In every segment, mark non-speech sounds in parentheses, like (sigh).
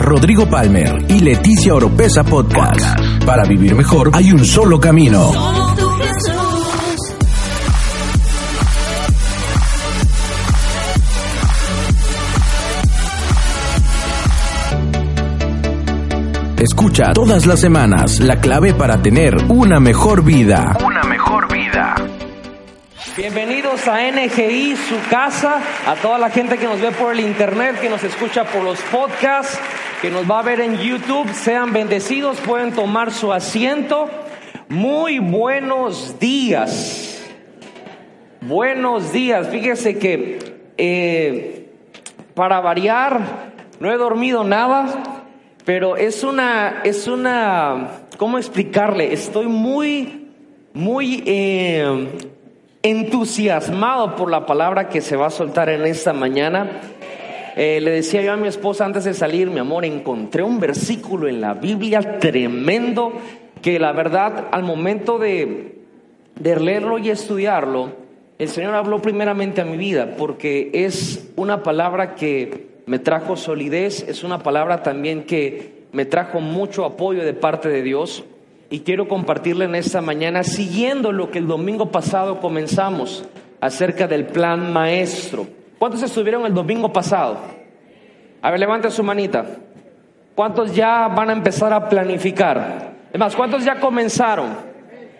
Rodrigo Palmer y Leticia Oropesa Podcast. Para vivir mejor hay un solo camino. Escucha todas las semanas la clave para tener una mejor vida. Una mejor vida. Bienvenidos a NGI, su casa, a toda la gente que nos ve por el internet, que nos escucha por los podcasts, que nos va a ver en YouTube. Sean bendecidos, pueden tomar su asiento. Muy buenos días. Buenos días. Fíjese que eh, para variar, no he dormido nada pero es una, es una, ¿cómo explicarle? Estoy muy, muy eh, entusiasmado por la palabra que se va a soltar en esta mañana. Eh, le decía yo a mi esposa antes de salir, mi amor, encontré un versículo en la Biblia tremendo que la verdad al momento de, de leerlo y estudiarlo, el Señor habló primeramente a mi vida porque es una palabra que me trajo solidez, es una palabra también que me trajo mucho apoyo de parte de Dios y quiero compartirle en esta mañana siguiendo lo que el domingo pasado comenzamos acerca del plan maestro. ¿Cuántos estuvieron el domingo pasado? A ver, levante su manita. ¿Cuántos ya van a empezar a planificar? Es más, ¿cuántos ya comenzaron?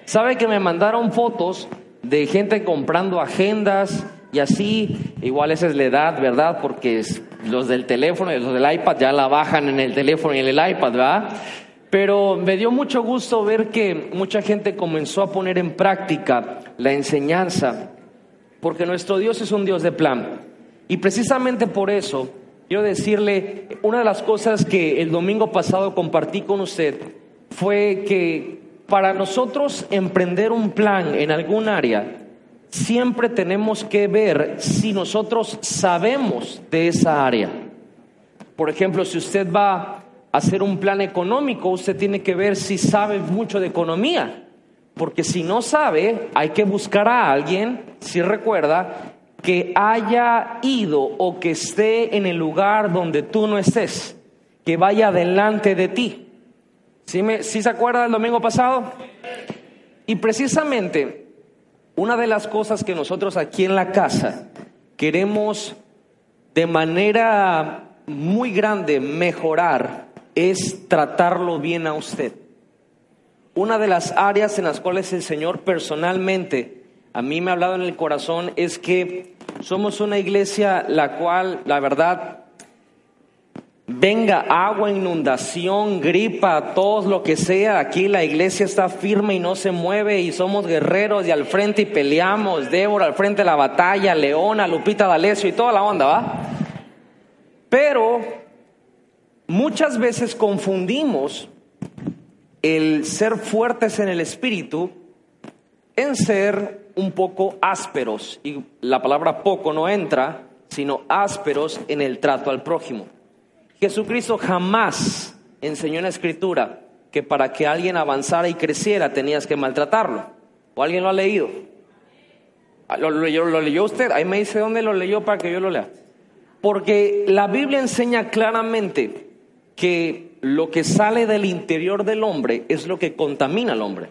¿Sabe que me mandaron fotos de gente comprando agendas y así? Igual esa es la edad, ¿verdad? Porque los del teléfono y los del iPad ya la bajan en el teléfono y en el iPad, ¿verdad? Pero me dio mucho gusto ver que mucha gente comenzó a poner en práctica la enseñanza, porque nuestro Dios es un Dios de plan. Y precisamente por eso, quiero decirle, una de las cosas que el domingo pasado compartí con usted fue que para nosotros emprender un plan en algún área, siempre tenemos que ver si nosotros sabemos de esa área. Por ejemplo, si usted va a hacer un plan económico, usted tiene que ver si sabe mucho de economía. Porque si no sabe, hay que buscar a alguien, si recuerda, que haya ido o que esté en el lugar donde tú no estés, que vaya delante de ti. ¿Sí, ¿Sí se acuerda del domingo pasado? Y precisamente una de las cosas que nosotros aquí en la casa queremos de manera muy grande mejorar es tratarlo bien a usted. Una de las áreas en las cuales el Señor personalmente a mí me ha hablado en el corazón es que somos una iglesia la cual, la verdad, venga agua, inundación, gripa, todo lo que sea, aquí la iglesia está firme y no se mueve y somos guerreros y al frente y peleamos, Débora al frente de la batalla, Leona, Lupita D'Alessio y toda la onda, ¿va? Pero muchas veces confundimos el ser fuertes en el espíritu en ser un poco ásperos y la palabra poco no entra, sino ásperos en el trato al prójimo. Jesucristo jamás enseñó en la escritura que para que alguien avanzara y creciera tenías que maltratarlo. ¿O alguien lo ha leído? Ah, ¿Lo, leyó, usted? Ahí me dice dónde lo leyó para que yo lo lea. Porque la Biblia enseña claramente que lo que sale del interior del hombre es lo que contamina al hombre.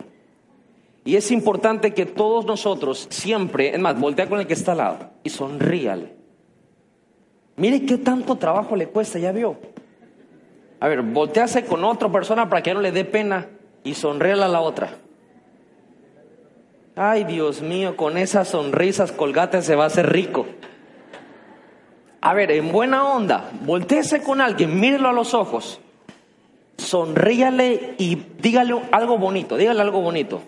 Y es importante que todos nosotros siempre, es más, voltea con el que está al lado y sonríale. Mire qué tanto trabajo le cuesta, ya vio. A ver, voltease con otra persona para que no le dé pena y sonríela a la otra. Ay, Dios mío, con esas sonrisas colgates se va a hacer rico. A ver, en buena onda, volteese con alguien, mírelo a los ojos, sonríale y dígale algo bonito, dígale algo bonito.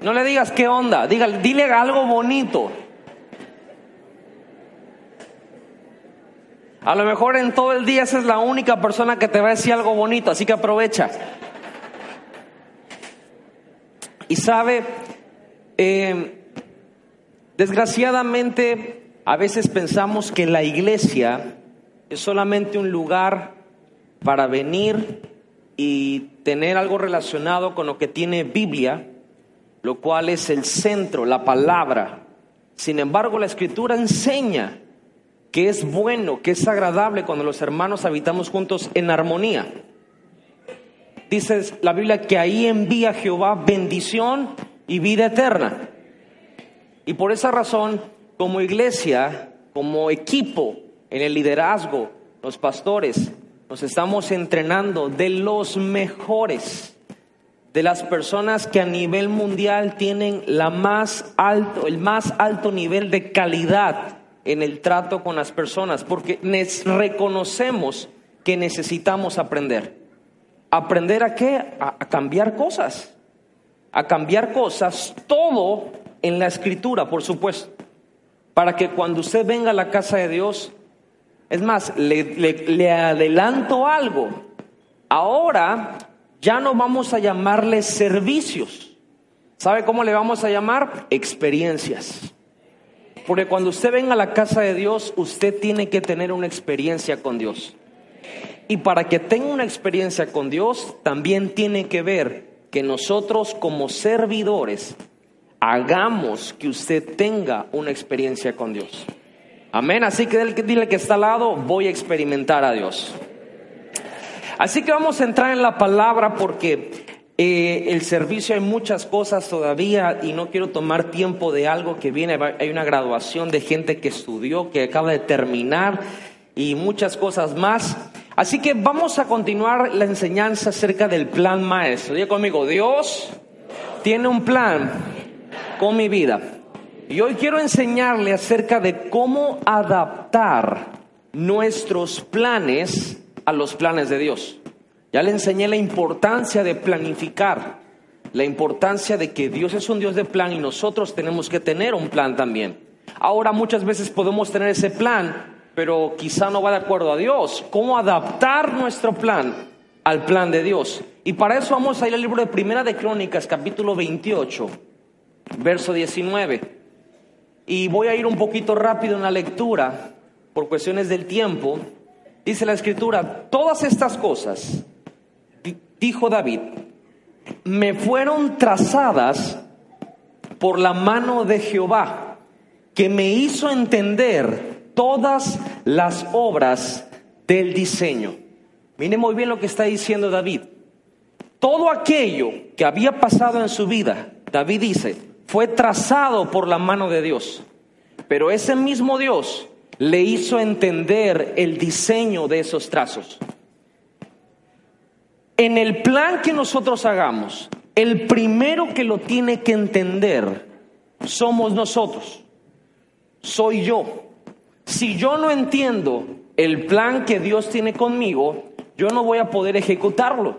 No le digas qué onda, dígale, dile algo bonito. A lo mejor en todo el día esa es la única persona que te va a decir algo bonito, así que aprovecha. Y sabe, eh, desgraciadamente a veces pensamos que la iglesia es solamente un lugar para venir y tener algo relacionado con lo que tiene Biblia, lo cual es el centro, la palabra. Sin embargo, la escritura enseña que es bueno, que es agradable cuando los hermanos habitamos juntos en armonía. Dice la Biblia que ahí envía Jehová bendición y vida eterna. Y por esa razón, como iglesia, como equipo, en el liderazgo, los pastores, nos estamos entrenando de los mejores, de las personas que a nivel mundial tienen la más alto, el más alto nivel de calidad en el trato con las personas, porque reconocemos que necesitamos aprender. ¿Aprender a qué? A, a cambiar cosas. A cambiar cosas, todo en la escritura, por supuesto. Para que cuando usted venga a la casa de Dios, es más, le, adelanto algo. Ahora ya no vamos a llamarle servicios. ¿Sabe cómo le vamos a llamar? Experiencias. Porque cuando usted venga a la casa de Dios, usted tiene que tener una experiencia con Dios. Y para que tenga una experiencia con Dios, también tiene que ver que nosotros como servidores hagamos que usted tenga una experiencia con Dios. Amén. Así que dile que está al lado, voy a experimentar a Dios. Así que vamos a entrar en la palabra porque eh, el servicio hay muchas cosas todavía y no quiero tomar tiempo de algo que viene. Hay una graduación de gente que estudió, que acaba de terminar y muchas cosas más. Así que vamos a continuar la enseñanza acerca del plan maestro. Diga conmigo, Dios tiene un plan con mi vida. Y hoy quiero enseñarle acerca de cómo adaptar nuestros planes a los planes de Dios. Ya le enseñé la importancia de planificar, la importancia de que Dios es un Dios de plan y nosotros tenemos que tener un plan también. Ahora muchas veces podemos tener ese plan, pero quizá no va de acuerdo a Dios. ¿Cómo adaptar nuestro plan al plan de Dios? Y para eso vamos a ir al libro de Primera de Crónicas, capítulo 28, verso 19. Y voy a ir un poquito rápido en la lectura por cuestiones del tiempo. Dice la escritura, todas estas cosas, dijo David, me fueron trazadas por la mano de Jehová, que me hizo entender todas las obras del diseño. Mire muy bien lo que está diciendo David. Todo aquello que había pasado en su vida, David dice, fue trazado por la mano de Dios. Pero ese mismo Dios le hizo entender el diseño de esos trazos. En el plan que nosotros hagamos, el primero que lo tiene que entender somos nosotros. Soy yo. Si yo no entiendo el plan que Dios tiene conmigo, yo no voy a poder ejecutarlo.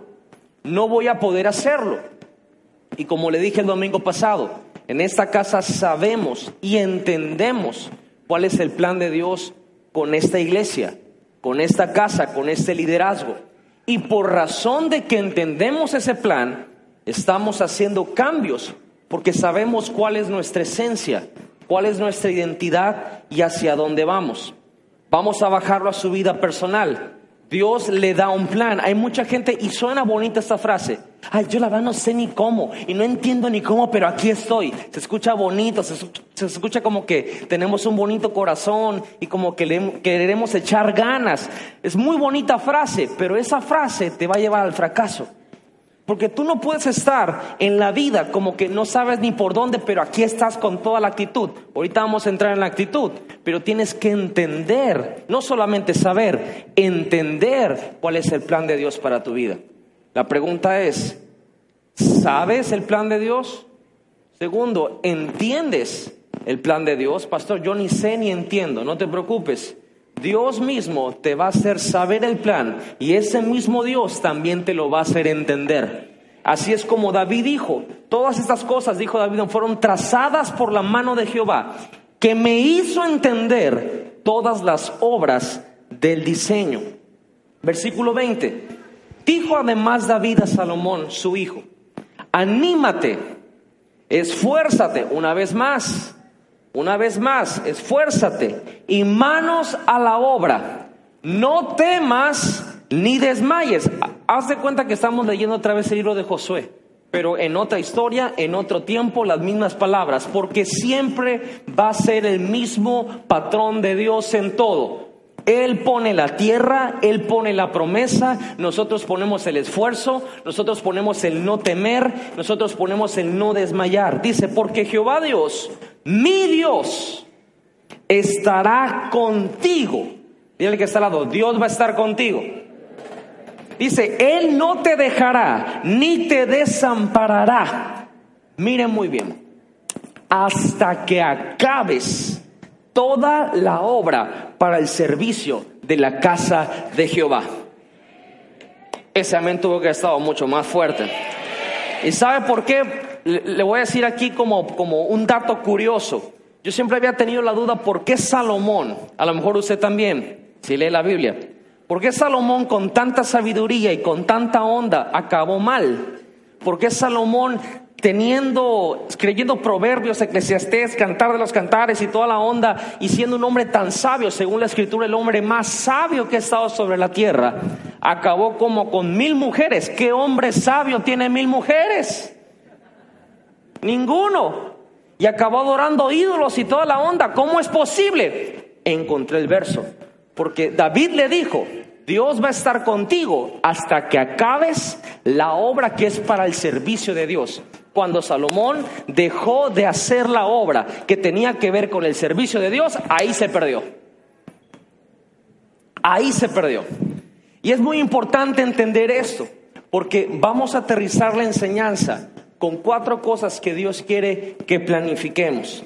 No voy a poder hacerlo. Y como le dije el domingo pasado, en esta casa sabemos y entendemos cuál es el plan de Dios con esta iglesia, con esta casa, con este liderazgo. Y por razón de que entendemos ese plan, estamos haciendo cambios porque sabemos cuál es nuestra esencia, cuál es nuestra identidad y hacia dónde vamos. Vamos a bajarlo a su vida personal. Dios le da un plan. Hay mucha gente, y suena bonita esta frase. Ay, yo la verdad no sé ni cómo, y no entiendo ni cómo, pero aquí estoy. Se escucha bonito, se, escucha como que tenemos un bonito corazón y como que le, queremos echar ganas. Es muy bonita frase, pero esa frase te va a llevar al fracaso. Porque tú no puedes estar en la vida como que no sabes ni por dónde, pero aquí estás con toda la actitud. Ahorita vamos a entrar en la actitud, pero tienes que entender, no solamente saber, entender cuál es el plan de Dios para tu vida. La pregunta es, ¿sabes el plan de Dios? Segundo, ¿entiendes el plan de Dios? Pastor, yo ni sé ni entiendo, no te preocupes. Dios mismo te va a hacer saber el plan y ese mismo Dios también te lo va a hacer entender. Así es como David dijo, todas estas cosas, dijo David, fueron trazadas por la mano de Jehová, que me hizo entender todas las obras del diseño. Versículo 20. Dijo además David a Salomón, su hijo, anímate, esfuérzate una vez más una vez más, esfuérzate y manos a la obra. No temas ni desmayes. Haz de cuenta que estamos leyendo otra vez el libro de Josué. pero en otra historia, en otro tiempo, las mismas palabras, porque siempre va a ser el mismo patrón de Dios en todo. Él pone la tierra, Él pone la promesa, nosotros ponemos el esfuerzo, nosotros ponemos el no temer, nosotros ponemos el no desmayar. Dice, porque Jehová Dios, mi Dios, estará contigo. Dígale que está al lado, Dios va a estar contigo. Dice, Él no te dejará ni te desamparará. Miren muy bien, hasta que acabes toda la obra para el servicio de la casa de Jehová. Ese amén tuvo que haber estado mucho más fuerte. ¿Y sabe por qué? Le voy a decir aquí como, como un dato curioso. Yo siempre había tenido la duda por qué Salomón, a lo mejor usted también, si lee la Biblia, ¿Por qué Salomón con tanta sabiduría y con tanta onda acabó mal? ¿Por qué Salomón teniendo, creyendo proverbios, eclesiastés, cantar de los cantares y toda la onda, y siendo un hombre tan sabio, según la escritura, el hombre más sabio que ha estado sobre la tierra, acabó como con mil mujeres. ¿Qué hombre sabio tiene mil mujeres? Ninguno. Y acabó adorando ídolos y toda la onda. ¿Cómo es posible? Encontré el verso. Porque David le dijo, Dios va a estar contigo hasta que acabes la obra que es para el servicio de Dios. Cuando Salomón dejó de hacer la obra que tenía que ver con el servicio de Dios, ahí se perdió. Ahí se perdió. Y es muy importante entender esto, porque vamos a aterrizar la enseñanza con cuatro cosas que Dios quiere que planifiquemos.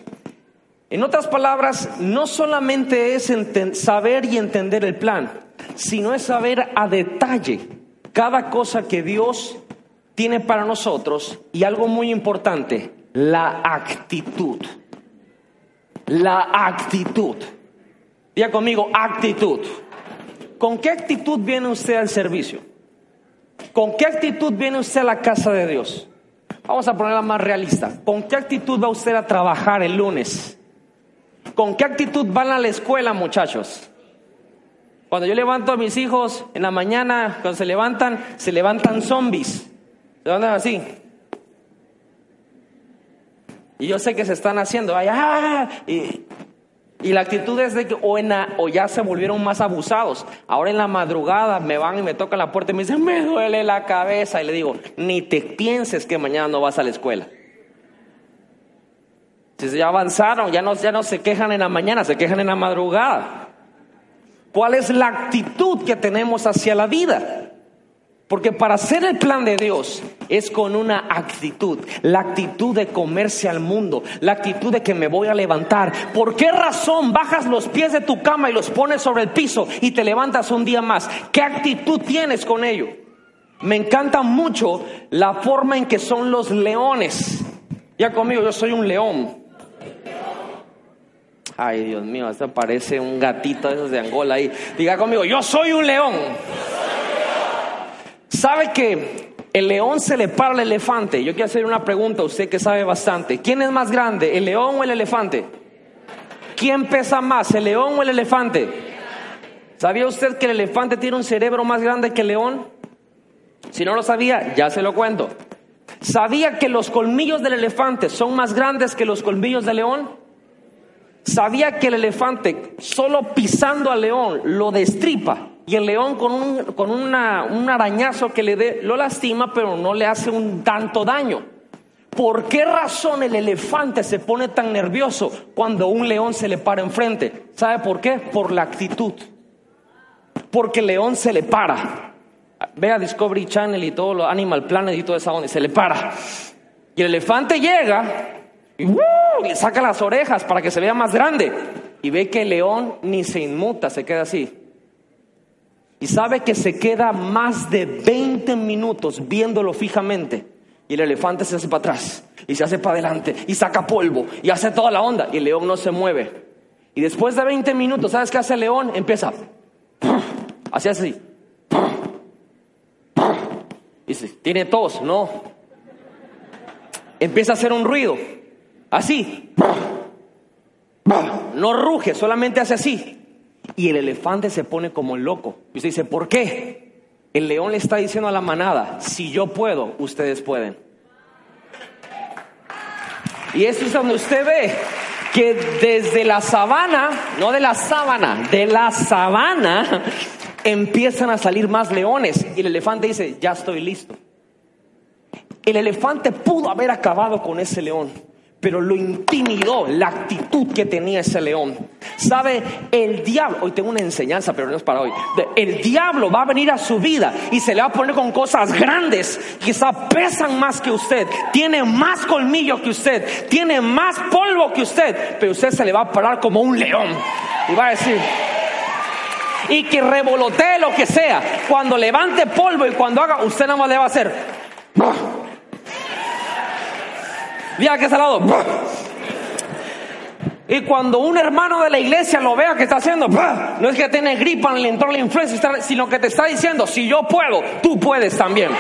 En otras palabras, no solamente es saber y entender el plan, sino es saber a detalle cada cosa que Dios tiene para nosotros y algo muy importante, la actitud. La actitud. Diga conmigo, actitud. ¿Con qué actitud viene usted al servicio? ¿Con qué actitud viene usted a la casa de Dios? Vamos a ponerla más realista. ¿Con qué actitud va usted a trabajar el lunes? ¿Con qué actitud van a la escuela, muchachos? Cuando yo levanto a mis hijos en la mañana, cuando se levantan, se levantan zombies. Se levantan así. Y yo sé que se están haciendo. ¡ah! y, y, la actitud es de que o, o, ya se volvieron más abusados. Ahora en la madrugada me van y me tocan la puerta y me dicen, me duele la cabeza. Y le digo, ni te pienses que mañana no vas a la escuela. Si ya avanzaron, ya no, ya no se quejan en la mañana, se quejan en la madrugada. ¿Cuál es la actitud que tenemos hacia la vida? Porque para hacer el plan de Dios es con una actitud, la actitud de comerse al mundo, la actitud de que me voy a levantar. ¿Por qué razón bajas los pies de tu cama y los pones sobre el piso y te levantas un día más? ¿Qué actitud tienes con ello? Me encanta mucho la forma en que son los leones. Ya conmigo, yo soy un león. Ay, Dios mío, esto parece un gatito de esos de Angola ahí. Diga conmigo, yo soy un león. ¿Sabe que el león se le para al elefante? Yo quiero hacer una pregunta a usted que sabe bastante. ¿Quién es más grande, el león o el elefante? ¿Quién pesa más, el león o el elefante? ¿Sabía usted que el elefante tiene un cerebro más grande que el león? Si no lo sabía, ya se lo cuento. ¿Sabía que los colmillos del elefante son más grandes que los colmillos del león? sabía que el elefante solo pisando al león lo destripa y el león con, un, con un arañazo que le dé lo lastima pero no le hace un tanto daño. ¿Por qué razón el elefante se pone tan nervioso cuando un león se le para enfrente? ¿Sabe por qué? Por la actitud. Porque el león se le para. Vea Discovery Channel y todo lo Animal Planet y toda esa onda, se le para. Y el elefante llega y le saca las orejas para que se vea más grande. Y ve que el león ni se inmuta, se queda así. Y sabe que se queda más de 20 minutos viéndolo fijamente. Y el elefante se hace para atrás y se hace para adelante y saca polvo y hace toda la onda y el león no se mueve. Y después de 20 minutos, ¿sabes qué hace el león? Empieza. Así así. Dice, ¿tiene tos? No. Empieza a hacer un ruido. Así. No ruge, solamente hace así. Y el elefante se pone como loco. Y usted dice, ¿por qué? El león le está diciendo a la manada, si yo puedo, ustedes pueden. Y eso es donde usted ve que desde la sabana, no de la sábana, de la sabana, empiezan a salir más leones. Y el elefante dice, ya estoy listo. El elefante pudo haber acabado con ese león, pero lo intimidó la actitud que tenía ese león. ¿Sabe? El diablo, hoy tengo una enseñanza, pero no es para hoy. El diablo va a venir a su vida y se le va a poner con cosas grandes, quizá pesan más que usted, tiene más colmillo que usted, tiene más polvo que usted, pero usted se le va a parar como un león y va a decir, y que revolotee lo que sea. Cuando levante polvo y cuando haga, usted nada más le va a hacer. Diga que salado. Y cuando un hermano de la iglesia lo vea que está haciendo, no es que tiene gripa, le entró la influencia, sino que te está diciendo, si yo puedo, tú puedes también.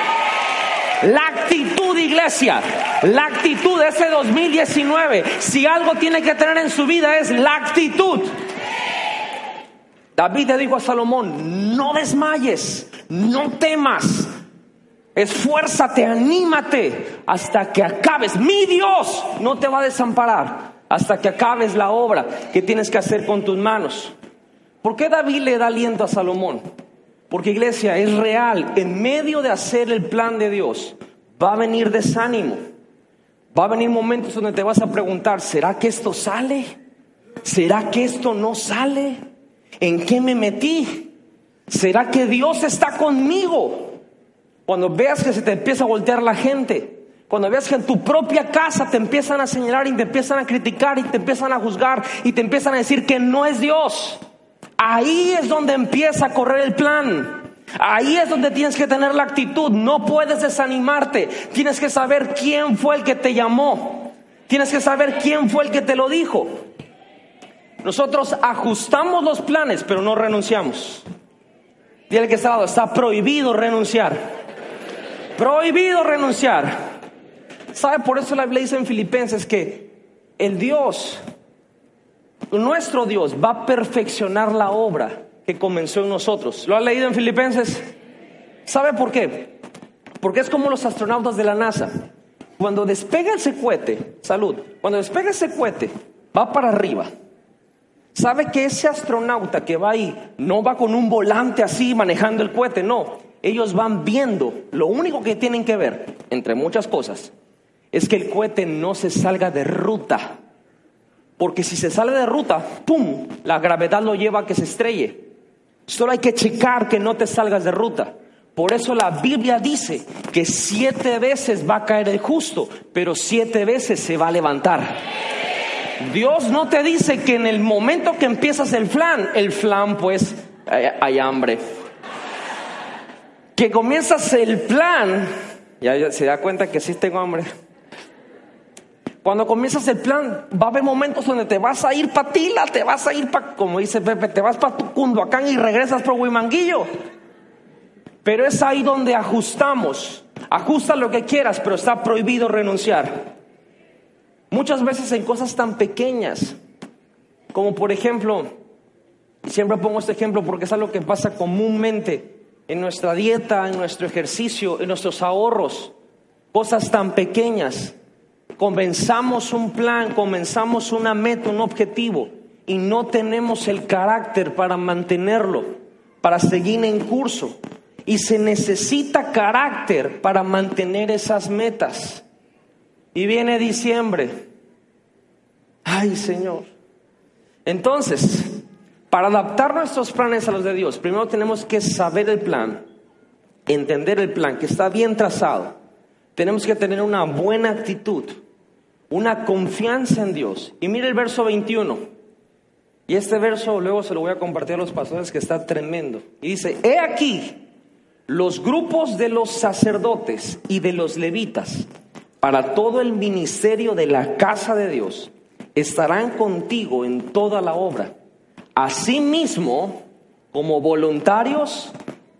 La actitud, iglesia, la actitud de ese 2019, si algo tiene que tener en su vida es la actitud. David le dijo a Salomón, no desmayes, no temas, esfuérzate, anímate hasta que acabes. Mi Dios no te va a desamparar hasta que acabes la obra que tienes que hacer con tus manos. ¿Por qué David le da aliento a Salomón? Porque iglesia, es real, en medio de hacer el plan de Dios, va a venir desánimo. Va a venir momentos donde te vas a preguntar, ¿será que esto sale? ¿Será que esto no sale? ¿En qué me metí? ¿Será que Dios está conmigo? Cuando veas que se te empieza a voltear la gente, cuando veas que en tu propia casa te empiezan a señalar y te empiezan a criticar y te empiezan a juzgar y te empiezan a decir que no es Dios, ahí es donde empieza a correr el plan. Ahí es donde tienes que tener la actitud. No puedes desanimarte. Tienes que saber quién fue el que te llamó. Tienes que saber quién fue el que te lo dijo. Nosotros ajustamos los planes, pero no renunciamos. Dile que está, está prohibido renunciar. Prohibido renunciar. ¿Sabe? Por eso la Biblia dice en Filipenses que el Dios, nuestro Dios, va a perfeccionar la obra que comenzó en nosotros. ¿Lo ha leído en Filipenses? ¿Sabe por qué? Porque es como los astronautas de la NASA. Cuando despega ese cohete, salud, cuando despega ese cohete, va para arriba ¿Sabe que ese astronauta que va ahí no va con un volante así manejando el cohete? No, ellos van viendo. Lo único que tienen que ver, entre muchas cosas, es que el cohete no se salga de ruta. Porque si se sale de ruta, ¡pum! La gravedad lo lleva a que se estrelle. Solo hay que checar que no te salgas de ruta. Por eso la Biblia dice que siete veces va a caer el justo, pero siete veces se va a levantar. Dios no te dice que en el momento que empiezas el flan, el flan pues hay, hambre. Que comienzas el plan, ya se da cuenta que sí tengo hambre. Cuando comienzas el plan, va a haber momentos donde te vas a ir para Tila, te vas a ir para, como dice Pepe, te vas para Cunduacán y regresas por Huimanguillo. Pero es ahí donde ajustamos. Ajusta lo que quieras, pero está prohibido renunciar. Muchas veces en cosas tan pequeñas, como por ejemplo, siempre pongo este ejemplo porque es algo que pasa comúnmente en nuestra dieta, en nuestro ejercicio, en nuestros ahorros, cosas tan pequeñas. Comenzamos un plan, comenzamos una meta, un objetivo y no tenemos el carácter para mantenerlo, para seguir en curso. Y se necesita carácter para mantener esas metas. Y viene diciembre. Ay, Señor. Entonces, para adaptar nuestros planes a los de Dios, primero tenemos que saber el plan, entender el plan, que está bien trazado. Tenemos que tener una buena actitud, una confianza en Dios. Y mire el verso 21. Y este verso luego se lo voy a compartir a los pastores que está tremendo. Y dice, he aquí los grupos de los sacerdotes y de los levitas para todo el ministerio de la casa de Dios estarán contigo en toda la obra, asimismo como voluntarios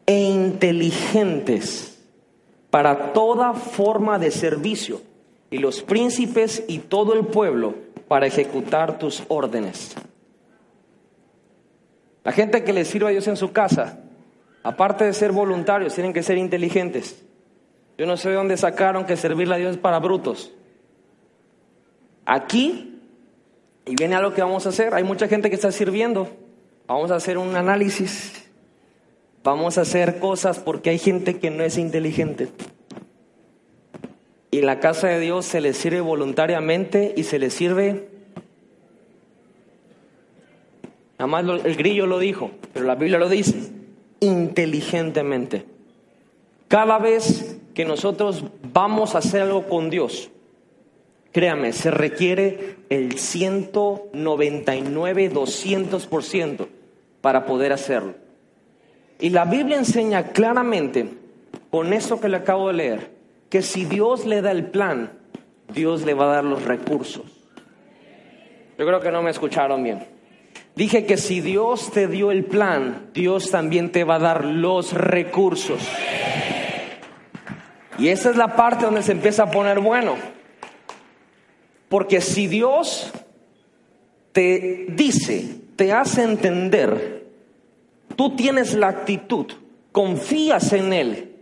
e inteligentes para toda forma de servicio, y los príncipes y todo el pueblo para ejecutar tus órdenes. La gente que le sirve a Dios en su casa, aparte de ser voluntarios, tienen que ser inteligentes. Yo no sé de dónde sacaron que servirle a Dios para brutos. aquí, y viene algo que vamos a hacer, hay mucha gente que está sirviendo, vamos a hacer un análisis, vamos a hacer cosas porque hay gente que no es inteligente. Y la casa de Dios se le sirve voluntariamente y se le sirve. Nada más el grillo lo dijo, pero la Biblia lo dice, inteligentemente. Cada vez que nosotros vamos a hacer algo con Dios, créame, se requiere el 199, 200% para poder hacerlo. Y la Biblia enseña claramente, con eso que le acabo de leer, que si Dios le da el plan, Dios le va a dar los recursos. Yo creo que no me escucharon bien. Dije que si Dios te dio el plan, Dios también te va a dar los recursos. Y esa es la parte donde se empieza a poner bueno. Porque si Dios te dice, te hace entender, tú tienes la actitud, confías en Él,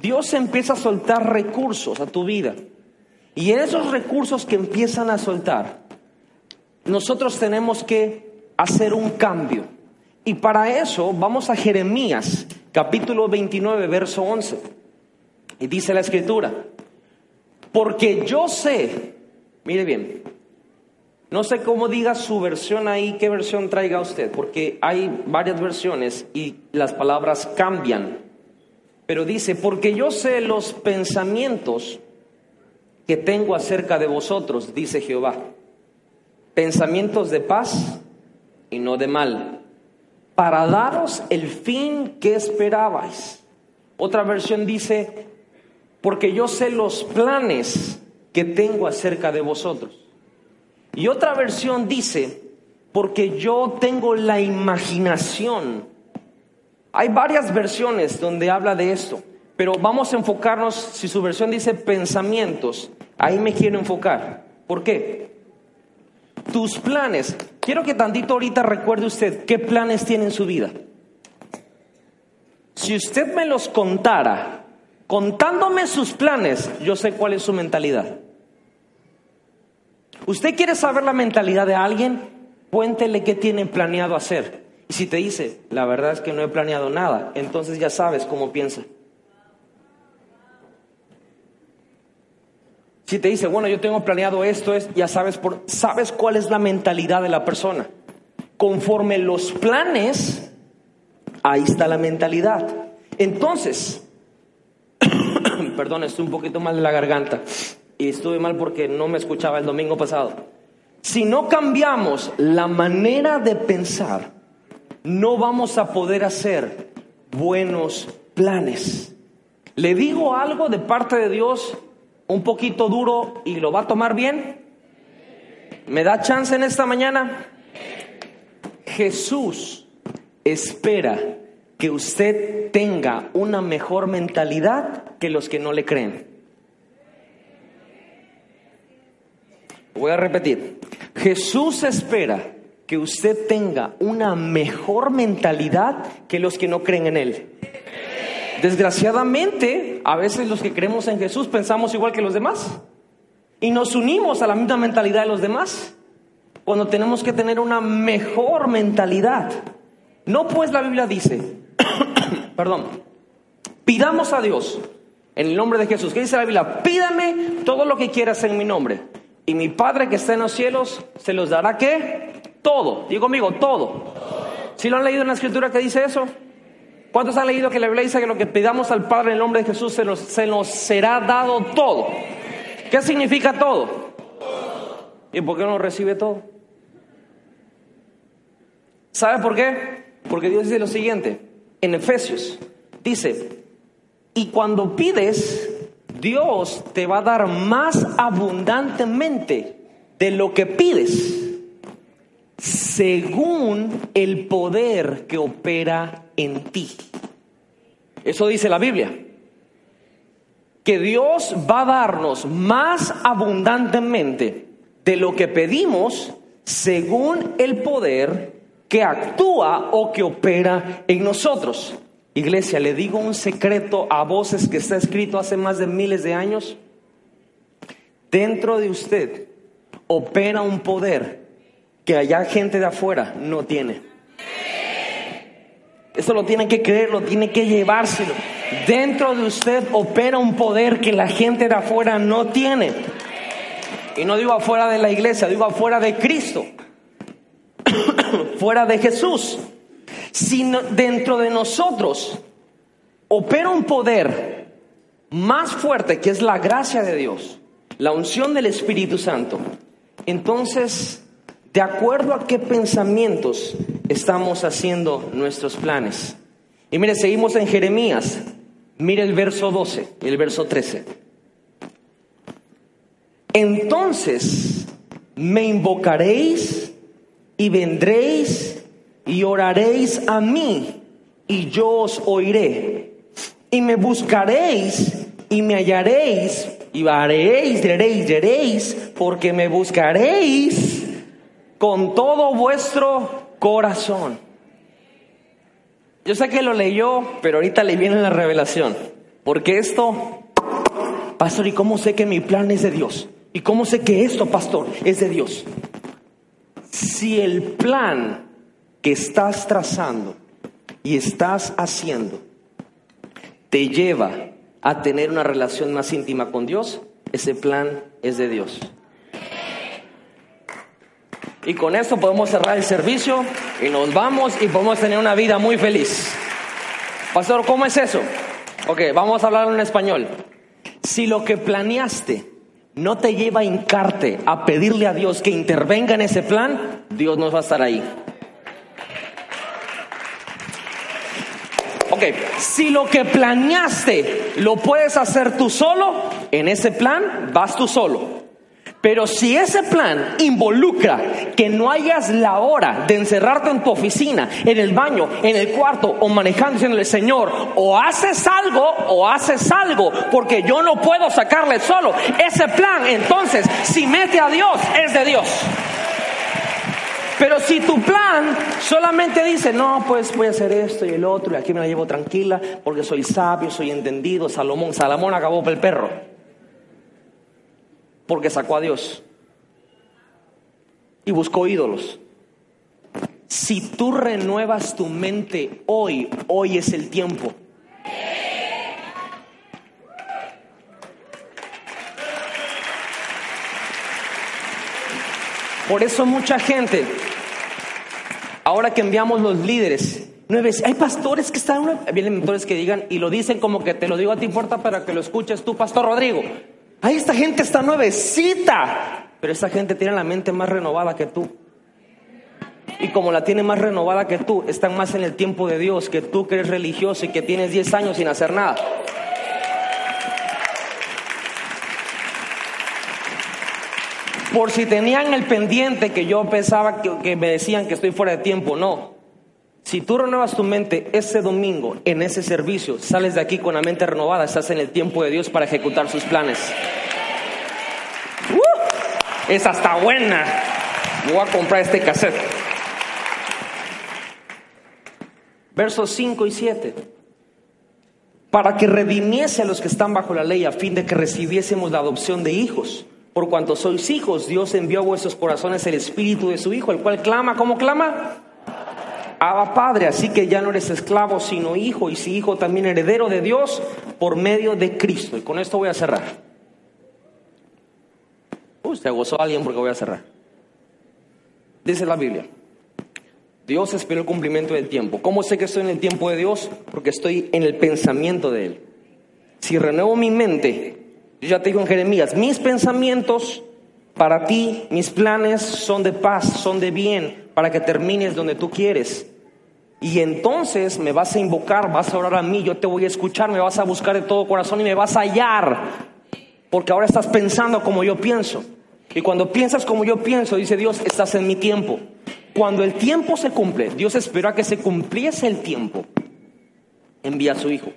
Dios empieza a soltar recursos a tu vida. Y en esos recursos que empiezan a soltar, nosotros tenemos que hacer un cambio. Y para eso vamos a Jeremías, capítulo 29, verso 11. Y dice la escritura, porque yo sé, mire bien, no sé cómo diga su versión ahí, qué versión traiga usted, porque hay varias versiones y las palabras cambian. Pero dice, porque yo sé los pensamientos que tengo acerca de vosotros, dice Jehová pensamientos de paz y no de mal, para daros el fin que esperabais. Otra versión dice, porque yo sé los planes que tengo acerca de vosotros. Y otra versión dice, porque yo tengo la imaginación. Hay varias versiones donde habla de esto, pero vamos a enfocarnos, si su versión dice pensamientos, ahí me quiero enfocar. ¿Por qué? tus planes. Quiero que tantito ahorita recuerde usted qué planes tiene en su vida. Si usted me los contara, contándome sus planes, yo sé cuál es su mentalidad. ¿Usted quiere saber la mentalidad de alguien? Cuéntele qué tiene planeado hacer. Y si te dice, la verdad es que no he planeado nada, entonces ya sabes cómo piensa. Si te dice, bueno, yo tengo planeado esto, es, ya sabes, por, sabes cuál es la mentalidad de la persona. Conforme los planes, ahí está la mentalidad. Entonces, (coughs) perdón, estoy un poquito mal de la garganta y estuve mal porque no me escuchaba el domingo pasado. Si no cambiamos la manera de pensar, no vamos a poder hacer buenos planes. Le digo algo de parte de Dios un poquito duro y lo va a tomar bien? ¿Me da chance en esta mañana? Jesús espera que usted tenga una mejor mentalidad que los que no le creen. Voy a repetir. Jesús espera que usted tenga una mejor mentalidad que los que no creen en Él. Desgraciadamente, a veces los que creemos en Jesús pensamos igual que los demás y nos unimos a la misma mentalidad de los demás cuando tenemos que tener una mejor mentalidad. No pues la Biblia dice, (coughs) perdón, pidamos a Dios en el nombre de Jesús. ¿Qué dice la Biblia? Pídame todo lo que quieras en mi nombre. Y mi Padre que está en los cielos se los dará qué? Todo. Digo conmigo, todo. ¿Sí lo han leído en la escritura que dice eso? ¿Cuántos han leído que la Biblia dice que lo que pidamos al Padre en el nombre de Jesús se nos, se nos será dado todo? ¿Qué significa todo? ¿Y por qué no recibe todo? ¿Sabe por qué? Porque Dios dice lo siguiente, en Efesios, dice, y cuando pides, Dios te va a dar más abundantemente de lo que pides, según el poder que opera en ti. Eso dice la Biblia. Que Dios va a darnos más abundantemente de lo que pedimos según el poder que actúa o que opera en nosotros. Iglesia, le digo un secreto a voces que está escrito hace más de miles de años. Dentro de usted opera un poder que allá gente de afuera no tiene. Eso lo tiene que creer, lo tiene que llevárselo. Dentro de usted opera un poder que la gente de afuera no tiene. Y no digo afuera de la iglesia, digo afuera de Cristo. (coughs) fuera de Jesús. Sino dentro de nosotros opera un poder más fuerte que es la gracia de Dios, la unción del Espíritu Santo. Entonces, de acuerdo a qué pensamientos estamos haciendo nuestros planes. Y mire, seguimos en Jeremías. Mire el verso 12 y el verso 13. Entonces me invocaréis y vendréis y oraréis a mí y yo os oiré. Y me buscaréis y me hallaréis y haréis, diréis, diréis, porque me buscaréis con todo vuestro corazón. Yo sé que lo leyó, pero ahorita le viene la revelación. Porque esto, pastor, ¿y cómo sé que mi plan es de Dios? ¿Y cómo sé que esto, pastor, es de Dios? Si el plan que estás trazando y estás haciendo te lleva a tener una relación más íntima con Dios, ese plan es de Dios. Y con esto podemos cerrar el servicio y nos vamos y podemos tener una vida muy feliz. Pastor, ¿cómo es eso? Ok, vamos a hablar en español. Si lo que planeaste no te lleva a hincarte a pedirle a Dios que intervenga en ese plan, Dios no va a estar ahí. Si lo que planeaste lo puedes hacer tú solo, en ese plan vas tú solo. Pero si ese plan involucra que no hayas la hora de encerrarte en tu oficina, en el baño, en el cuarto o manejando diciendo el Señor, o haces algo o haces algo, porque yo no puedo sacarle solo. Ese plan, entonces, si mete a Dios, es de Dios. Pero si tu plan solamente dice, no, pues voy a hacer esto y el otro, y aquí me la llevo tranquila, porque soy sabio, soy entendido, Salomón, Salomón acabó por el perro porque sacó a Dios y buscó ídolos. Si tú renuevas tu mente hoy, hoy es el tiempo. Por eso mucha gente, ahora que enviamos los líderes, nueve, hay pastores que están, vienen mentores que digan y lo dicen como que te lo digo a ti, importa para que lo escuches tú, Pastor Rodrigo. Ahí esta gente está nuevecita, pero esta gente tiene la mente más renovada que tú. Y como la tiene más renovada que tú, están más en el tiempo de Dios que tú que eres religioso y que tienes 10 años sin hacer nada. Por si tenían el pendiente que yo pensaba que, me decían que estoy fuera de tiempo, no. Si tú renuevas tu mente ese domingo en ese servicio, sales de aquí con la mente renovada, estás en el tiempo de Dios para ejecutar sus planes. ¡Uh! esa está buena. Voy a comprar este cassette. Versos 5 y 7. Para que redimiese a los que están bajo la ley, a fin de que recibiésemos la adopción de hijos. Por cuanto sois hijos, Dios envió a vuestros corazones el espíritu de su Hijo, el cual clama, ¿cómo clama? Abba Padre, así que ya no eres esclavo sino hijo, y si hijo también heredero de Dios por medio de Cristo. Y con esto voy a cerrar. Uy, se gozó alguien porque voy a cerrar. Dice la Biblia. Dios esperó el cumplimiento del tiempo. ¿Cómo sé que estoy en el tiempo de Dios? Porque estoy en el pensamiento de Él. Si renuevo mi mente, yo ya te digo en Jeremías, mis pensamientos para ti, mis planes son de paz, son de bien, para que termines donde tú quieres. Y entonces me vas a invocar, vas a orar a mí, yo te voy a escuchar, me vas a buscar de todo corazón y me vas a hallar. Porque ahora estás pensando como yo pienso. Y cuando piensas como yo pienso, dice Dios, estás en mi tiempo. Cuando el tiempo se cumple, Dios espera que se cumpliese el tiempo. Envía a su Hijo.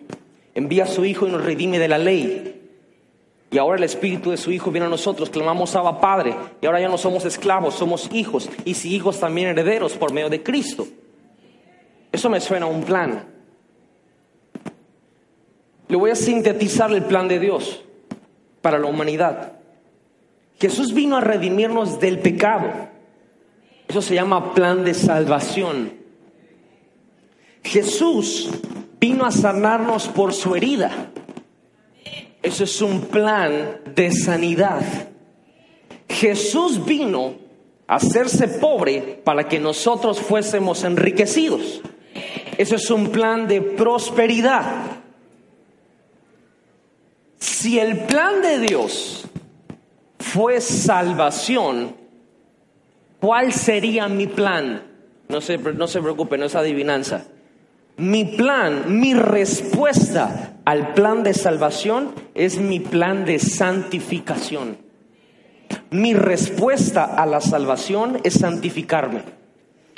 Envía a su Hijo y nos redime de la ley. Y ahora el Espíritu de su Hijo viene a nosotros, clamamos Abba Padre, y ahora ya no somos esclavos, somos hijos, y si hijos también herederos por medio de Cristo. Eso me suena a un plan. Le voy a sintetizar el plan de Dios para la humanidad. Jesús vino a redimirnos del pecado. Eso se llama plan de salvación. Jesús vino a sanarnos por su herida. Eso es un plan de sanidad. Jesús vino a hacerse pobre para que nosotros fuésemos enriquecidos. Eso es un plan de prosperidad. Si el plan de Dios fue salvación, ¿cuál sería mi plan? No se, no se preocupe, no es adivinanza. Mi plan, mi respuesta al plan de salvación es mi plan de santificación. Mi respuesta a la salvación es santificarme.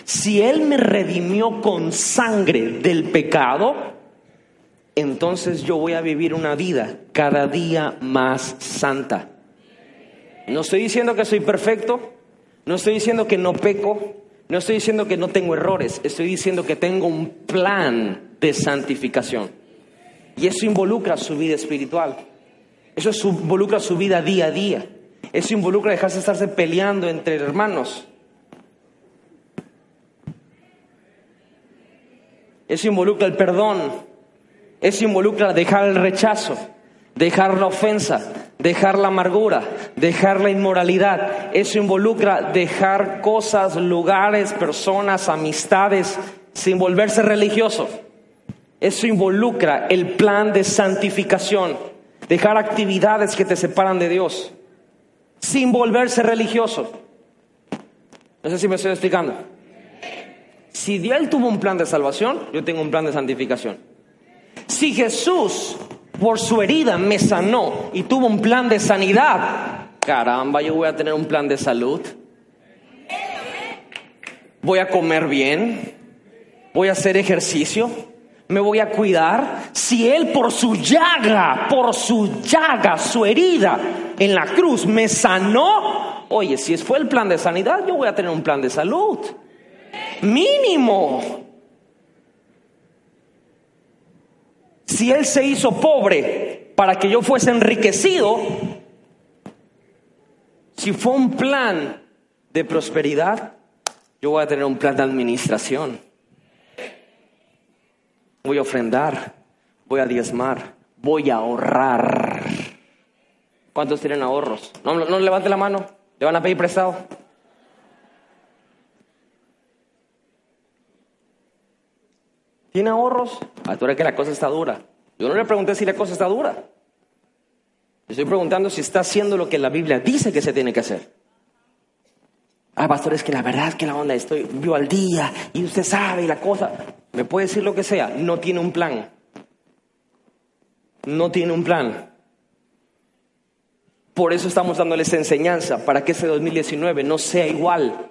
Si Él me redimió con sangre del pecado, entonces yo voy a vivir una vida cada día más santa. No estoy diciendo que soy perfecto, no estoy diciendo que no peco, no estoy diciendo que no tengo errores, estoy diciendo que tengo un plan de santificación. Y eso involucra su vida espiritual. Eso involucra su vida día a día. Eso involucra dejarse estarse peleando entre hermanos. Eso involucra el perdón. Eso involucra dejar el rechazo, dejar la ofensa, dejar la amargura, dejar la inmoralidad. Eso involucra dejar cosas, lugares, personas, amistades, sin volverse religioso. Eso involucra el plan de santificación, dejar actividades que te separan de Dios, sin volverse religioso. No sé si me estoy explicando. Si Dios tuvo un plan de salvación, yo tengo un plan de santificación. Si Jesús por su herida me sanó y tuvo un plan de sanidad, caramba, yo voy a tener un plan de salud. Voy a comer bien, voy a hacer ejercicio, me voy a cuidar. Si Él por su llaga, por su llaga, su herida en la cruz me sanó, oye, si fue el plan de sanidad, yo voy a tener un plan de salud. Mínimo. Si Él se hizo pobre para que yo fuese enriquecido, si fue un plan de prosperidad, yo voy a tener un plan de administración. Voy a ofrendar, voy a diezmar, voy a ahorrar. ¿Cuántos tienen ahorros? No, no, levante la mano, le van a pedir prestado. ¿Tiene ahorros? Ah, eres que la cosa está dura. Yo no le pregunté si la cosa está dura. Estoy preguntando si está haciendo lo que la Biblia dice que se tiene que hacer. Ah, pastor, es que la verdad es que la onda estoy vivo al día y usted sabe y la cosa. Me puede decir lo que sea, no tiene un plan. No tiene un plan. Por eso estamos dándoles enseñanza, para que ese 2019 no sea igual.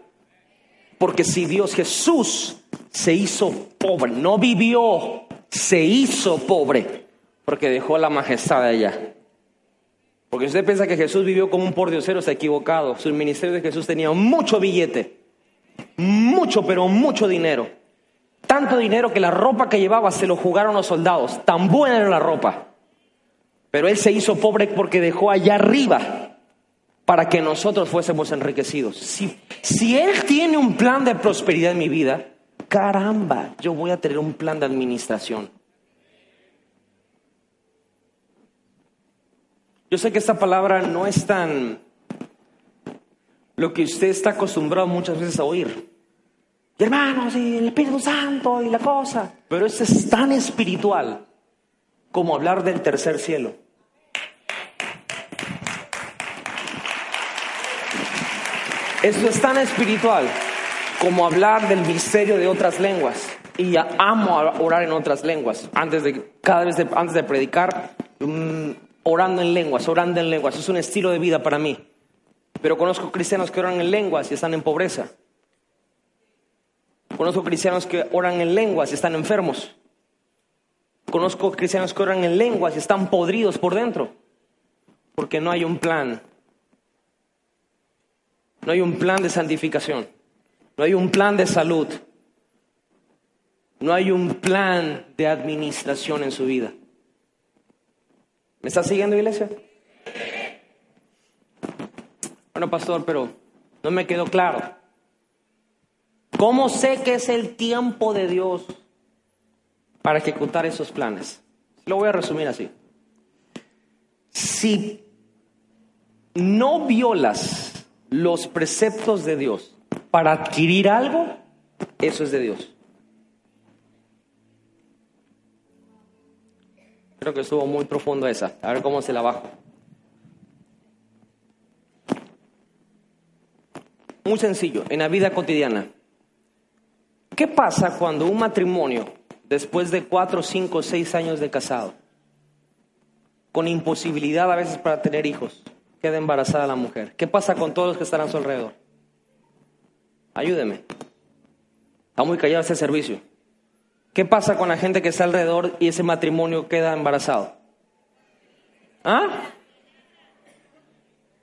Porque si Dios Jesús se hizo pobre, no vivió, se hizo pobre, porque dejó la majestad allá. Porque usted piensa que Jesús vivió como un pordiosero, está equivocado. Su ministerio de Jesús tenía mucho billete, mucho, pero mucho dinero. Tanto dinero que la ropa que llevaba se lo jugaron los soldados. Tan buena era la ropa. Pero él se hizo pobre porque dejó allá arriba para que nosotros fuésemos enriquecidos. Si, si Él tiene un plan de prosperidad en mi vida, caramba, yo voy a tener un plan de administración. Yo sé que esta palabra no es tan lo que usted está acostumbrado muchas veces a oír. hermanos, y el Espíritu Santo y la cosa. Pero esto es tan espiritual como hablar del tercer cielo. Esto es tan espiritual como hablar del misterio de otras lenguas. Y amo orar en otras lenguas. Antes de, cada vez antes de predicar, mm, orando en lenguas, orando en lenguas. Es un estilo de vida para mí. Pero conozco cristianos que oran en lenguas y están en pobreza. Conozco cristianos que oran en lenguas y están enfermos. Conozco cristianos que oran en lenguas y están podridos por dentro. Porque no hay un plan. No hay un plan de santificación. No hay un plan de salud. No hay un plan de administración en su vida. ¿Me está siguiendo, iglesia? Bueno, pastor, pero no me quedó claro. ¿Cómo sé que es el tiempo de Dios para ejecutar esos planes? Lo voy a resumir así. Si no violas los preceptos de Dios para adquirir algo, eso es de Dios. Creo que estuvo muy profundo esa. A ver cómo se la bajo. Muy sencillo, en la vida cotidiana. ¿Qué pasa cuando un matrimonio, después de cuatro, cinco, seis años de casado, con imposibilidad a veces para tener hijos, queda embarazada la mujer? ¿Qué pasa con todos los que están a su alrededor? Ayúdeme. Está muy callado ese servicio. ¿Qué pasa con la gente que está alrededor y ese matrimonio queda embarazado? ¿Ah?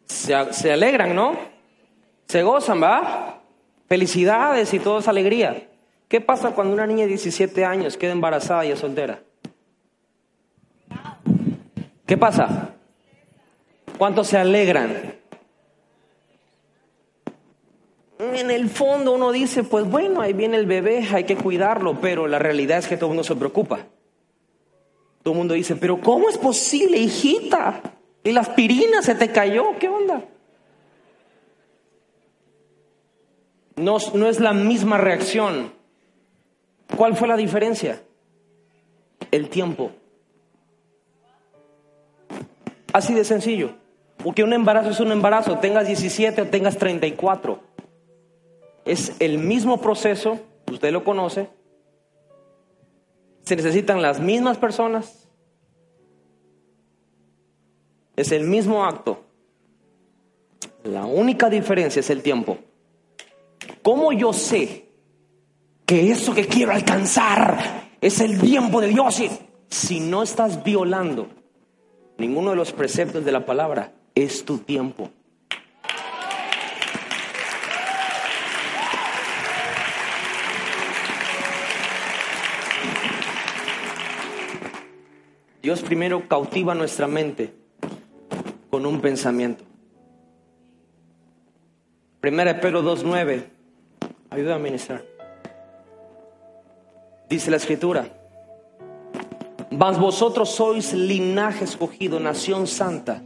Se, se alegran, ¿no? Se gozan, ¿va? Felicidades y todo es alegría. ¿Qué pasa cuando una niña de 17 años queda embarazada y es soltera? ¿Qué pasa? ¿Cuántos se alegran? En el fondo uno dice, pues bueno, ahí viene el bebé, hay que cuidarlo, pero la realidad es que todo el mundo se preocupa. Todo el mundo dice, pero ¿cómo es posible, hijita? Y la aspirina se te cayó, ¿qué onda? No, no es la misma reacción. ¿Cuál fue la diferencia? El tiempo. Así de sencillo. Porque un embarazo es un embarazo, tengas 17 o tengas 34. Es el mismo proceso, usted lo conoce. Se necesitan las mismas personas. Es el mismo acto. La única diferencia es el tiempo. ¿Cómo yo sé que eso que quiero alcanzar es el tiempo de Dios? Si no estás violando ninguno de los preceptos de la palabra, es tu tiempo. Dios primero cautiva nuestra mente con un pensamiento. Primera de Pedro 2.9. Ayuda a ministrar. Dice la escritura. Mas vosotros sois linaje escogido, nación santa,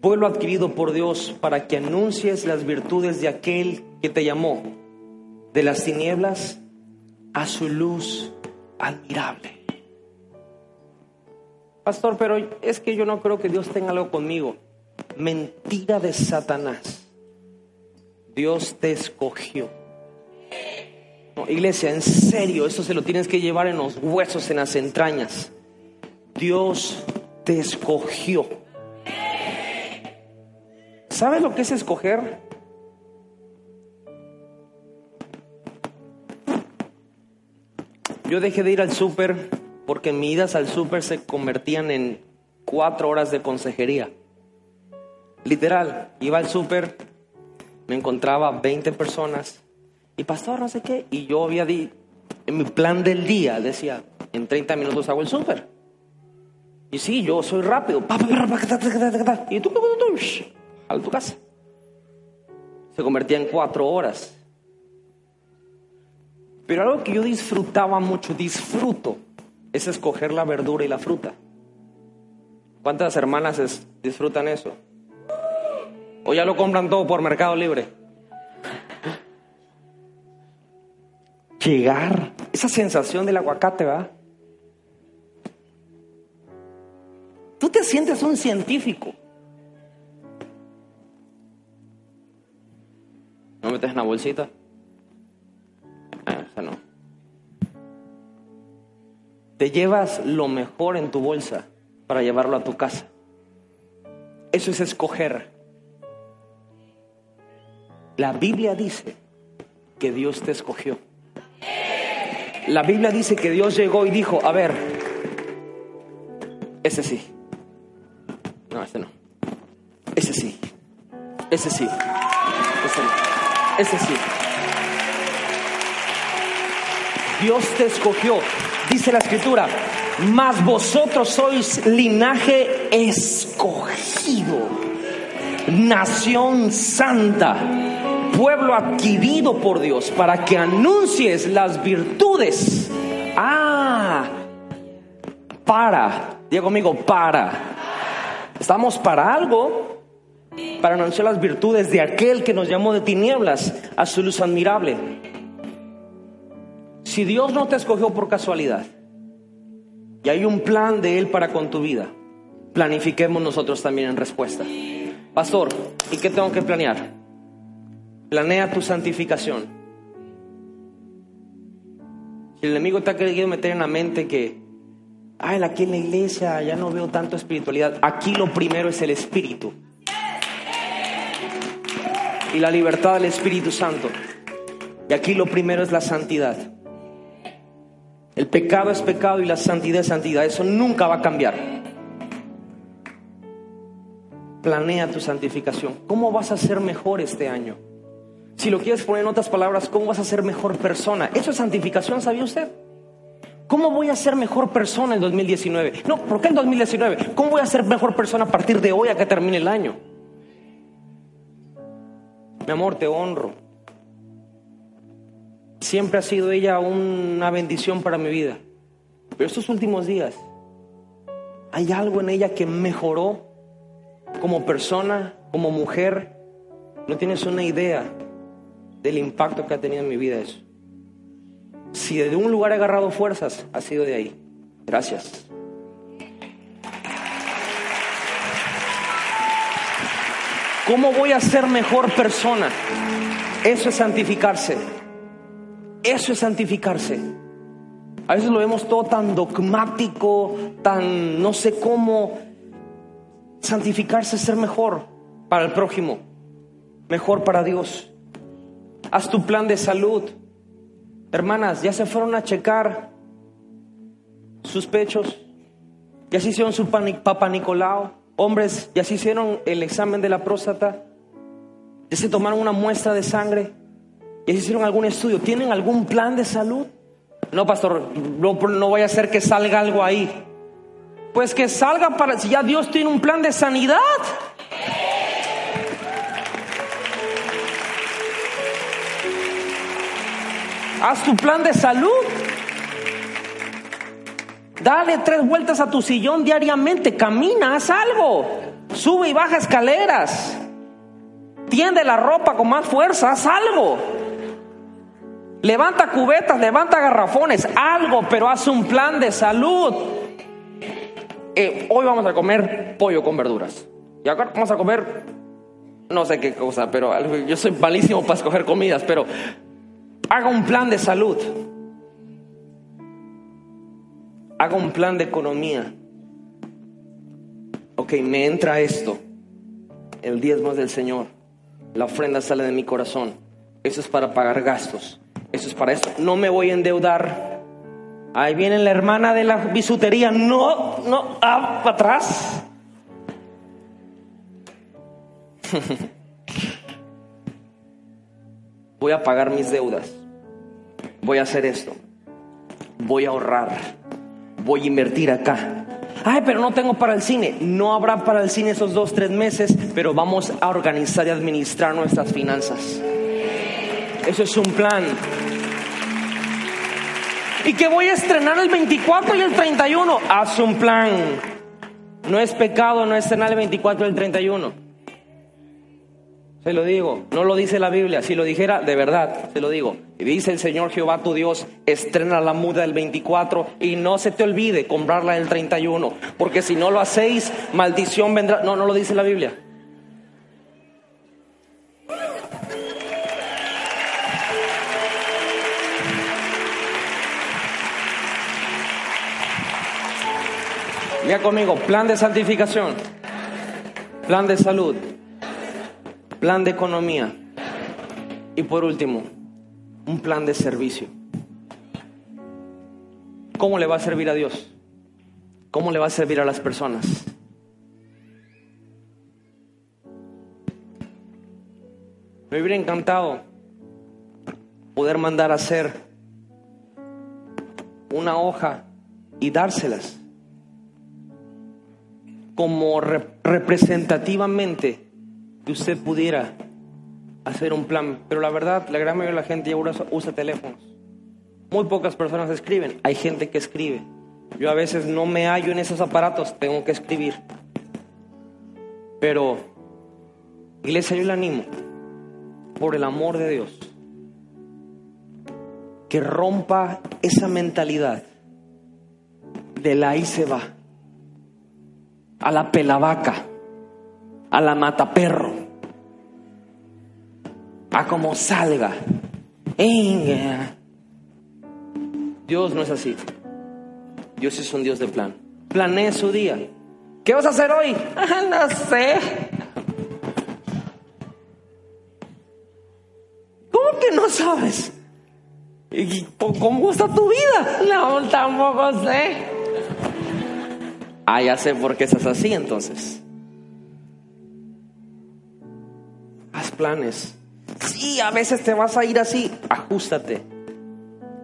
pueblo adquirido por Dios, para que anuncies las virtudes de aquel que te llamó de las tinieblas a su luz admirable. Pastor, pero es que yo no creo que Dios tenga algo conmigo. Mentira de Satanás. Dios te escogió. iglesia, en serio, eso se lo tienes que llevar en los huesos, en las entrañas. Dios te escogió. ¿Sabes lo que es escoger? Yo dejé de ir al súper porque mis idas al súper se convertían en cuatro horas de consejería. Literal, iba al súper, me encontraba 20 personas y pastor, no sé qué, y yo había di, en mi plan del día decía, en 30 minutos hago el súper. Y sí, yo soy rápido. Y tú, a tu casa. Se convertía en cuatro horas. Pero algo que yo disfrutaba mucho, disfruto, es escoger la verdura y la fruta. ¿Cuántas hermanas disfrutan eso? ¿O ya lo compran todo por Mercado Libre? Llegar, esa sensación del aguacate, ¿va? Tú te sientes un científico. ¿No metes en la bolsita? Ah, no. Te llevas lo mejor en tu bolsa para llevarlo a tu casa. Eso es escoger. La Biblia dice que Dios te escogió. La Biblia dice que Dios llegó y dijo, a ver, ese sí. No, este no. Ese sí. Ese sí. Ese, ese sí. Dios te escogió. Dice la escritura, mas vosotros sois linaje escogido. nación santa, pueblo adquirido por Dios, para que anuncies las virtudes. Ah, para, diga conmigo, para. Estamos para algo, para anunciar las virtudes de aquel que nos llamó de tinieblas a su luz admirable. Si Dios no te escogió por casualidad y hay un plan de Él para con tu vida, planifiquemos nosotros también en respuesta. Pastor, ¿y qué tengo que planear? Planea tu santificación. Si el enemigo te ha querido meter en la mente que, ay, aquí en la iglesia ya no veo tanto espiritualidad, aquí lo primero es el espíritu. Y la libertad del Espíritu Santo. Y aquí lo primero es la santidad. El pecado es pecado y la santidad es santidad. Eso nunca va a cambiar. Planea tu santificación. ¿Cómo vas a ser mejor este año? Si lo quieres poner en otras palabras, ¿cómo vas a ser mejor persona? Eso es santificación, ¿sabía usted? ¿Cómo voy a ser mejor persona en 2019? No, ¿por qué en 2019? ¿Cómo voy a ser mejor persona a partir de hoy a que termine el año? Mi amor, te honro. Siempre ha sido ella una bendición para mi vida. Pero estos últimos días, hay algo en ella que mejoró como persona, como mujer. No tienes una idea del impacto que ha tenido en mi vida eso. Si de un lugar he agarrado fuerzas, ha sido de ahí. Gracias. ¿Cómo voy a ser mejor persona? Eso es santificarse. Eso es santificarse. A veces lo vemos todo tan dogmático, tan no sé cómo. Santificarse es ser mejor para el prójimo, mejor para Dios. Haz tu plan de salud. Hermanas, ya se fueron a checar sus pechos. Ya se hicieron su papá Nicolau. Hombres, ya se hicieron el examen de la próstata. Ya se tomaron una muestra de sangre. ¿Ya se hicieron algún estudio? ¿Tienen algún plan de salud? No, pastor, no, no voy a hacer que salga algo ahí. Pues que salga para, si ya Dios tiene un plan de sanidad. Haz tu plan de salud. Dale tres vueltas a tu sillón diariamente. Camina, haz algo. Sube y baja escaleras. Tiende la ropa con más fuerza, haz algo. Levanta cubetas, levanta garrafones, algo, pero haz un plan de salud. Eh, hoy vamos a comer pollo con verduras. Y acá vamos a comer no sé qué cosa, pero yo soy malísimo para escoger comidas, pero haga un plan de salud. Haga un plan de economía. Ok, me entra esto. El diezmo es del Señor. La ofrenda sale de mi corazón. Eso es para pagar gastos. Eso es para eso. No me voy a endeudar. Ahí viene la hermana de la bisutería. No, no, ah, para atrás. (laughs) voy a pagar mis deudas. Voy a hacer esto. Voy a ahorrar. Voy a invertir acá. Ay, pero no tengo para el cine. No habrá para el cine esos dos, tres meses, pero vamos a organizar y administrar nuestras finanzas. Eso es un plan. Y que voy a estrenar el 24 y el 31. Haz un plan. No es pecado no estrenar el 24 y el 31. Se lo digo, no lo dice la Biblia, si lo dijera, de verdad, se lo digo. Y dice el Señor Jehová tu Dios, estrena la muda del 24 y no se te olvide comprarla el 31, porque si no lo hacéis, maldición vendrá. No, no lo dice la Biblia. Ya conmigo, plan de santificación, plan de salud, plan de economía y por último, un plan de servicio. ¿Cómo le va a servir a Dios? ¿Cómo le va a servir a las personas? Me hubiera encantado poder mandar a hacer una hoja y dárselas como representativamente que usted pudiera hacer un plan, pero la verdad, la gran mayoría de la gente ya usa, usa teléfonos. Muy pocas personas escriben, hay gente que escribe. Yo a veces no me hallo en esos aparatos, tengo que escribir. Pero, iglesia, yo le animo, por el amor de Dios, que rompa esa mentalidad de la ahí se va, a la pelavaca, a la mataperro, a como salga. Dios no es así. Dios es un Dios de plan. Planee su día. ¿Qué vas a hacer hoy? (laughs) no sé. ¿Cómo que no sabes? ¿Y cómo está tu vida? No, tampoco sé. Ah, ya sé por qué estás así entonces. Planes. Sí, a veces te vas a ir así. Ajustate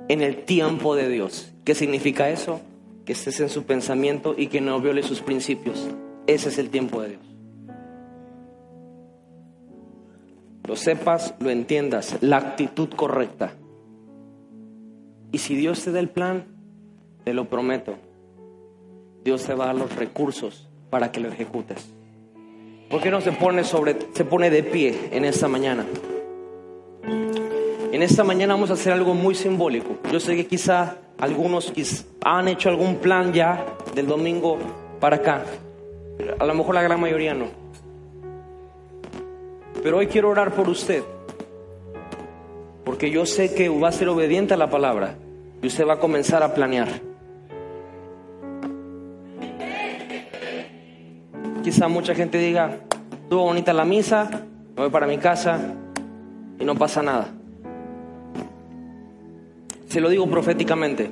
en el tiempo de Dios. ¿Qué significa eso? Que estés en su pensamiento y que no viole sus principios. Ese es el tiempo de Dios. Lo sepas, lo entiendas, la actitud correcta. Y si Dios te da el plan, te lo prometo, Dios te va a dar los recursos para que lo ejecutes. ¿Por qué no se pone sobre, se pone de pie en esta mañana? En esta mañana vamos a hacer algo muy simbólico. Yo sé que quizá algunos han hecho algún plan ya del domingo para acá. A lo mejor la gran mayoría no. Pero hoy quiero orar por usted. Porque yo sé que va a ser obediente a la palabra. Y usted va a comenzar a planear. Quizá mucha gente diga, estuvo bonita la misa, me voy para mi casa y no pasa nada. Se lo digo proféticamente.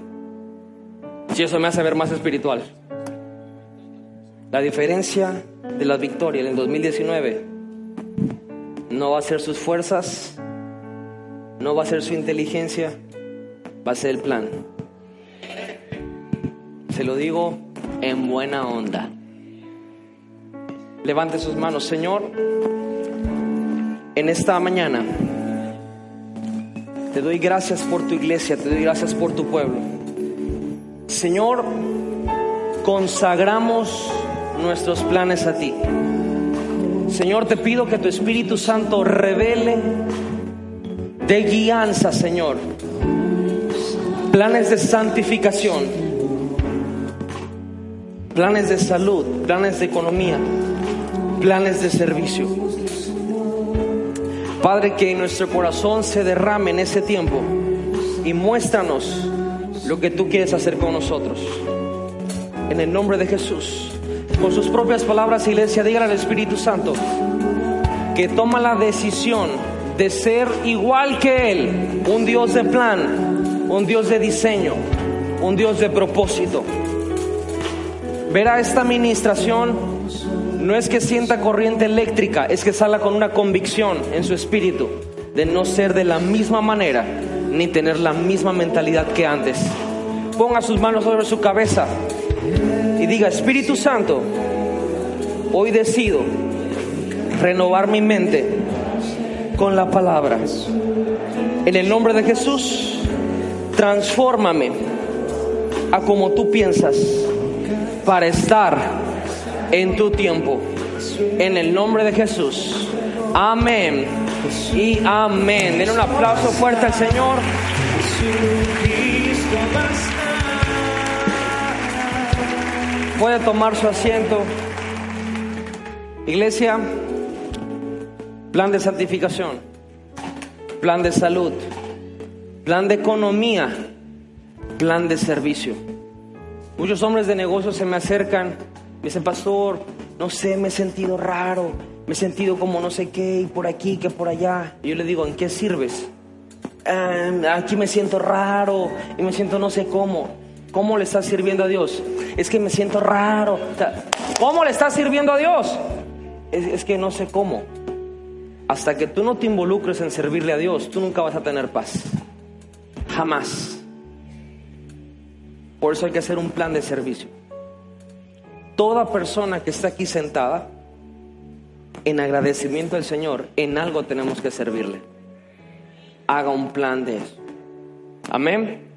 Si eso me hace ver más espiritual. La diferencia de la victoria en el 2019 no va a ser sus fuerzas, no va a ser su inteligencia, va a ser el plan. Se lo digo en buena onda. Levante sus manos, Señor. En esta mañana te doy gracias por tu iglesia, te doy gracias por tu pueblo. Señor, consagramos nuestros planes a ti. Señor, te pido que tu Espíritu Santo revele de guianza, Señor, planes de santificación, planes de salud, planes de economía, planes de servicio. Padre, que en nuestro corazón se derrame en ese tiempo y muéstranos lo que tú quieres hacer con nosotros. En el nombre de Jesús. Con sus propias palabras, iglesia, dígale al Espíritu Santo que toma la decisión de ser igual que Él, un Dios de plan, un Dios de diseño, un Dios de propósito. Verá esta administración no es que sienta corriente eléctrica, es que salga con una convicción en su espíritu de no ser de la misma manera ni tener la misma mentalidad que antes. Ponga sus manos sobre su cabeza y diga, Espíritu Santo, hoy decido renovar mi mente con la palabra. En el nombre de Jesús, transfórmame a como tú piensas para estar en tu tiempo. En el nombre de Jesús. Amén. Y amén. Den un aplauso fuerte al Señor. Puede tomar su asiento. Iglesia, plan de santificación, plan de salud, plan de economía, plan de servicio. Muchos hombres de negocios se me acercan me dice, pastor, no sé, me he sentido raro, me he sentido como no sé qué, y por aquí, que por allá. Y yo le digo, ¿en qué sirves? Ah, aquí me siento raro y me siento no sé cómo. ¿Cómo le estás sirviendo a Dios? Es que me siento raro. ¿Cómo le estás sirviendo a Dios? Es que no sé cómo. Hasta que tú no te involucres en servirle a Dios, tú nunca vas a tener paz. Jamás. Por eso hay que hacer un plan de servicio toda persona que está aquí sentada en agradecimiento al Señor, en algo tenemos que servirle. Haga un plan de eso. Amén.